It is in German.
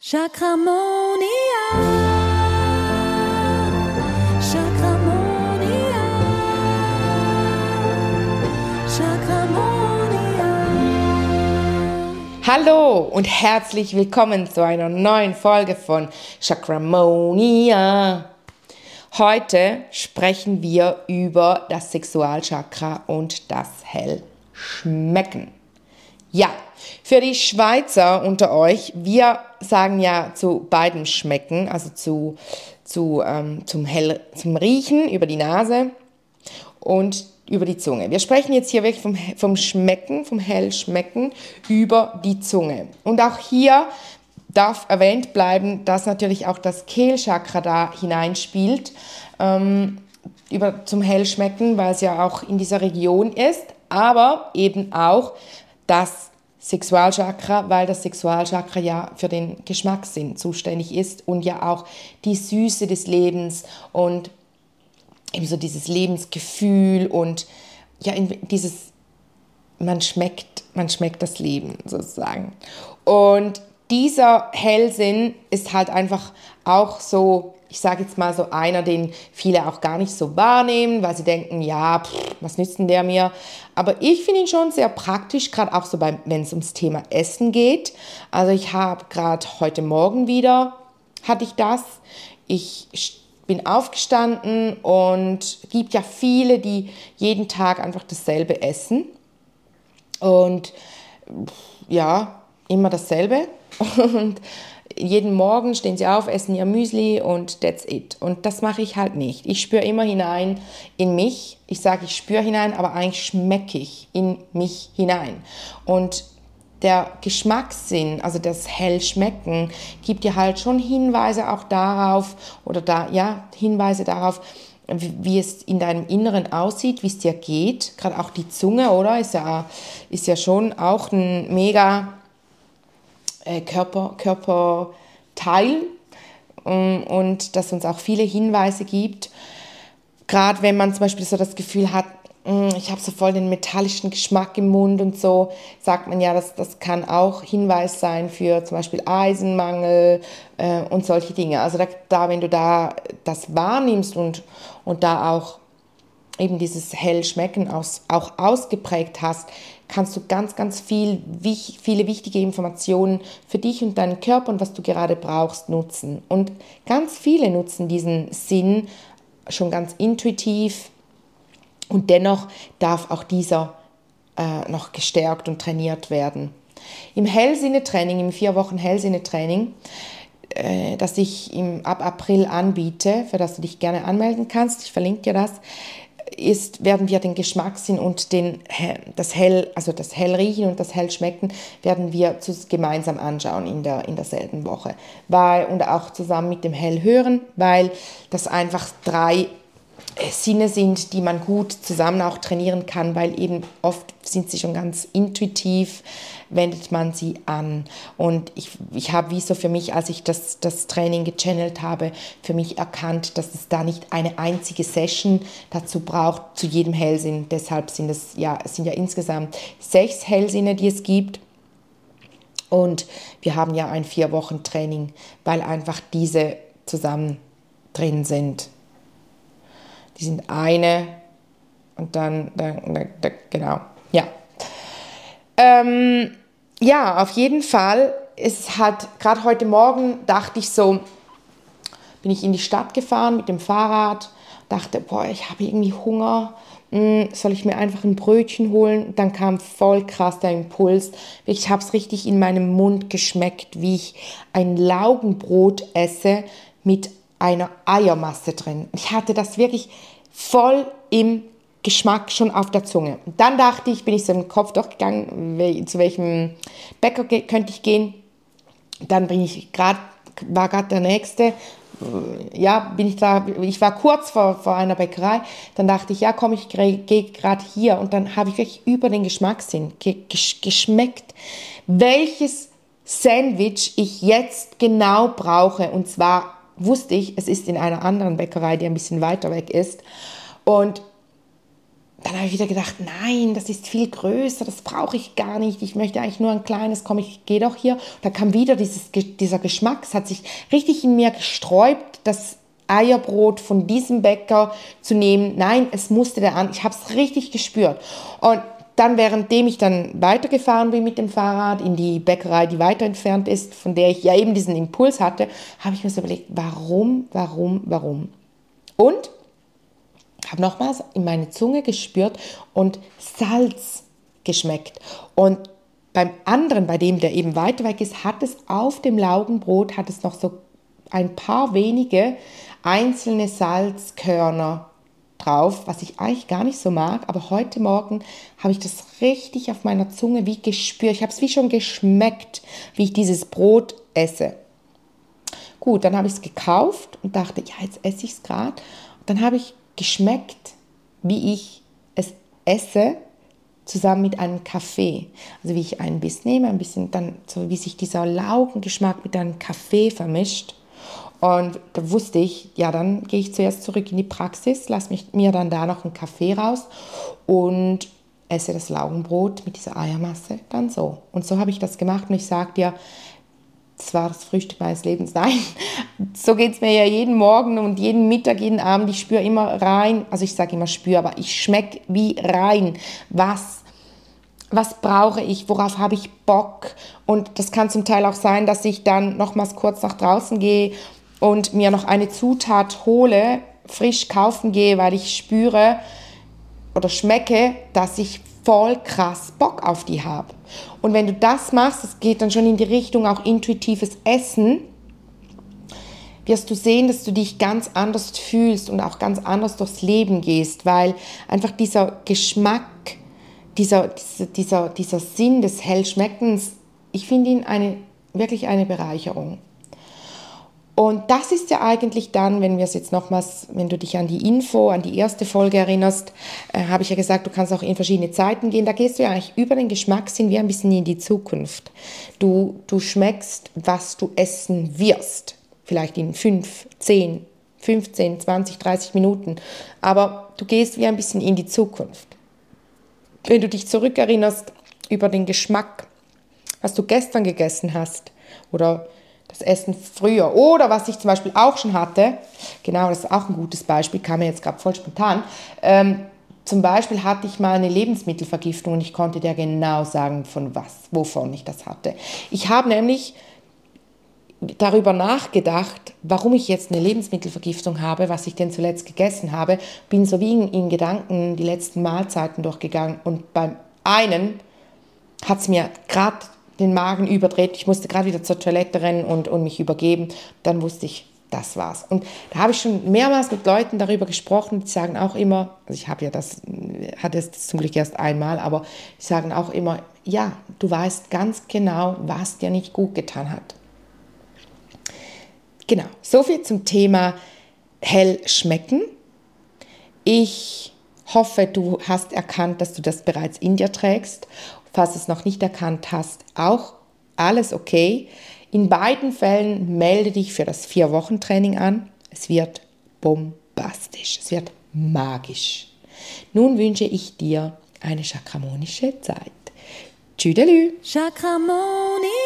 Chakramonia. Chakramonia. Chakramonia. Hallo und herzlich willkommen zu einer neuen Folge von Chakramonia. Heute sprechen wir über das Sexualchakra und das Hellschmecken. Ja, für die Schweizer unter euch, wir sagen ja zu beidem Schmecken, also zu, zu, ähm, zum, Hell, zum Riechen über die Nase und über die Zunge. Wir sprechen jetzt hier wirklich vom, vom Schmecken, vom Hellschmecken über die Zunge. Und auch hier darf erwähnt bleiben, dass natürlich auch das Kehlchakra da hineinspielt, ähm, über, zum Hellschmecken, weil es ja auch in dieser Region ist, aber eben auch das Sexualchakra, weil das Sexualchakra ja für den Geschmackssinn zuständig ist und ja auch die Süße des Lebens und eben so dieses Lebensgefühl und ja dieses man schmeckt, man schmeckt das Leben sozusagen. Und dieser Hellsinn ist halt einfach auch so ich sage jetzt mal so einer, den viele auch gar nicht so wahrnehmen, weil sie denken, ja, pff, was nützt denn der mir? Aber ich finde ihn schon sehr praktisch, gerade auch so, wenn es ums Thema Essen geht. Also ich habe gerade heute Morgen wieder, hatte ich das. Ich bin aufgestanden und gibt ja viele, die jeden Tag einfach dasselbe essen. Und ja, immer dasselbe. Und jeden Morgen stehen sie auf, essen ihr Müsli und that's it. Und das mache ich halt nicht. Ich spüre immer hinein in mich. Ich sage, ich spüre hinein, aber eigentlich schmecke ich in mich hinein. Und der Geschmackssinn, also das Hellschmecken, gibt dir halt schon Hinweise auch darauf oder da, ja, Hinweise darauf, wie, es in deinem Inneren aussieht, wie es dir geht. Gerade auch die Zunge, oder? Ist ja, ist ja schon auch ein mega äh, Körper, Körperteil ähm, und das uns auch viele Hinweise gibt. Gerade wenn man zum Beispiel so das Gefühl hat, mm, ich habe so voll den metallischen Geschmack im Mund und so, sagt man ja, das, das kann auch Hinweis sein für zum Beispiel Eisenmangel äh, und solche Dinge. Also da, da, wenn du da das wahrnimmst und, und da auch eben dieses Hellschmecken aus, auch ausgeprägt hast, kannst du ganz, ganz viel, viele wichtige Informationen für dich und deinen Körper und was du gerade brauchst nutzen. Und ganz viele nutzen diesen Sinn schon ganz intuitiv und dennoch darf auch dieser äh, noch gestärkt und trainiert werden. Im Hellsinnetraining, im vier Wochen Hellsinnetraining, äh, das ich im, ab April anbiete, für das du dich gerne anmelden kannst, ich verlinke dir das, ist, werden wir den Geschmackssinn und den, das Hell, also das Hellriechen und das Hellschmecken werden wir gemeinsam anschauen in, der, in derselben Woche. Weil, und auch zusammen mit dem Hellhören, weil das einfach drei Sinne sind, die man gut zusammen auch trainieren kann, weil eben oft sind sie schon ganz intuitiv, wendet man sie an. Und ich, ich habe wie so für mich, als ich das, das Training gechannelt habe, für mich erkannt, dass es da nicht eine einzige Session dazu braucht, zu jedem Hellsinn. Deshalb sind es ja, es sind ja insgesamt sechs Hellsinne, die es gibt. Und wir haben ja ein vier Wochen Training, weil einfach diese zusammen drin sind. Die sind eine und dann, dann, dann, dann genau, ja. Ähm, ja, auf jeden Fall. Es hat gerade heute Morgen dachte ich so, bin ich in die Stadt gefahren mit dem Fahrrad, dachte, boah, ich habe irgendwie Hunger. Hm, soll ich mir einfach ein Brötchen holen? Dann kam voll krass der Impuls. Ich habe es richtig in meinem Mund geschmeckt, wie ich ein Laugenbrot esse mit einer Eiermasse drin. Ich hatte das wirklich voll im Geschmack schon auf der Zunge. Und dann dachte ich, bin ich so im Kopf durchgegangen, zu welchem Bäcker könnte ich gehen. Dann bin ich gerade, war gerade der nächste. Ja, bin ich da, ich war kurz vor, vor einer Bäckerei. Dann dachte ich, ja, komm, ich gehe gerade hier. Und dann habe ich wirklich über den Geschmackssinn geschmeckt, welches Sandwich ich jetzt genau brauche. Und zwar wusste ich, es ist in einer anderen Bäckerei, die ein bisschen weiter weg ist. Und dann habe ich wieder gedacht, nein, das ist viel größer, das brauche ich gar nicht. Ich möchte eigentlich nur ein kleines, komm, ich gehe doch hier. Da kam wieder dieses, dieser Geschmack, es hat sich richtig in mir gesträubt, das Eierbrot von diesem Bäcker zu nehmen. Nein, es musste der an. Ich habe es richtig gespürt. Und dann, währenddem ich dann weitergefahren bin mit dem Fahrrad in die Bäckerei, die weiter entfernt ist, von der ich ja eben diesen Impuls hatte, habe ich mir so überlegt, warum, warum, warum? Und habe nochmals in meine Zunge gespürt und Salz geschmeckt. Und beim anderen, bei dem der eben weiter weg ist, hat es auf dem Laugenbrot, hat es noch so ein paar wenige einzelne Salzkörner drauf, was ich eigentlich gar nicht so mag, aber heute Morgen habe ich das richtig auf meiner Zunge wie gespürt. Ich habe es wie schon geschmeckt, wie ich dieses Brot esse. Gut, dann habe ich es gekauft und dachte, ja, jetzt esse ich es gerade. Dann habe ich geschmeckt, wie ich es esse, zusammen mit einem Kaffee. Also wie ich einen Biss nehme, ein bisschen dann, so wie sich dieser Laugengeschmack mit einem Kaffee vermischt. Und da wusste ich, ja, dann gehe ich zuerst zurück in die Praxis, lasse mir dann da noch einen Kaffee raus und esse das Laugenbrot mit dieser Eiermasse dann so. Und so habe ich das gemacht und ich sage dir, das war das Frühstück meines Lebens. Nein, so geht es mir ja jeden Morgen und jeden Mittag, jeden Abend. Ich spüre immer rein, also ich sage immer spüre, aber ich schmecke wie rein, was, was brauche ich, worauf habe ich Bock. Und das kann zum Teil auch sein, dass ich dann nochmals kurz nach draußen gehe und mir noch eine Zutat hole, frisch kaufen gehe, weil ich spüre oder schmecke, dass ich voll krass Bock auf die habe. Und wenn du das machst, es geht dann schon in die Richtung auch intuitives Essen, wirst du sehen, dass du dich ganz anders fühlst und auch ganz anders durchs Leben gehst, weil einfach dieser Geschmack, dieser, dieser, dieser Sinn des Hellschmeckens, ich finde ihn eine, wirklich eine Bereicherung. Und das ist ja eigentlich dann, wenn wir es jetzt nochmals, wenn du dich an die Info, an die erste Folge erinnerst, äh, habe ich ja gesagt, du kannst auch in verschiedene Zeiten gehen. Da gehst du ja eigentlich über den Geschmackssinn wie ein bisschen in die Zukunft. Du, du schmeckst, was du essen wirst. Vielleicht in 5, 10, 15, 20, 30 Minuten. Aber du gehst wie ein bisschen in die Zukunft. Wenn du dich zurückerinnerst über den Geschmack, was du gestern gegessen hast oder das Essen früher. Oder was ich zum Beispiel auch schon hatte, genau, das ist auch ein gutes Beispiel, kam mir jetzt gerade voll spontan. Ähm, zum Beispiel hatte ich mal eine Lebensmittelvergiftung und ich konnte dir genau sagen, von was, wovon ich das hatte. Ich habe nämlich darüber nachgedacht, warum ich jetzt eine Lebensmittelvergiftung habe, was ich denn zuletzt gegessen habe, bin so wie in, in Gedanken die letzten Mahlzeiten durchgegangen und beim einen hat es mir gerade den Magen überdreht. Ich musste gerade wieder zur Toilette rennen und, und mich übergeben. Dann wusste ich, das war's. Und da habe ich schon mehrmals mit Leuten darüber gesprochen, die sagen auch immer, also ich habe ja das, hatte es zum Glück erst einmal, aber die sagen auch immer, ja, du weißt ganz genau, was dir nicht gut getan hat. Genau, so viel zum Thema hell schmecken. Ich hoffe, du hast erkannt, dass du das bereits in dir trägst falls du es noch nicht erkannt hast, auch alles okay. In beiden Fällen melde dich für das Vier-Wochen-Training an. Es wird bombastisch, es wird magisch. Nun wünsche ich dir eine chakramonische Zeit. Tschüdelü. Chakramonia.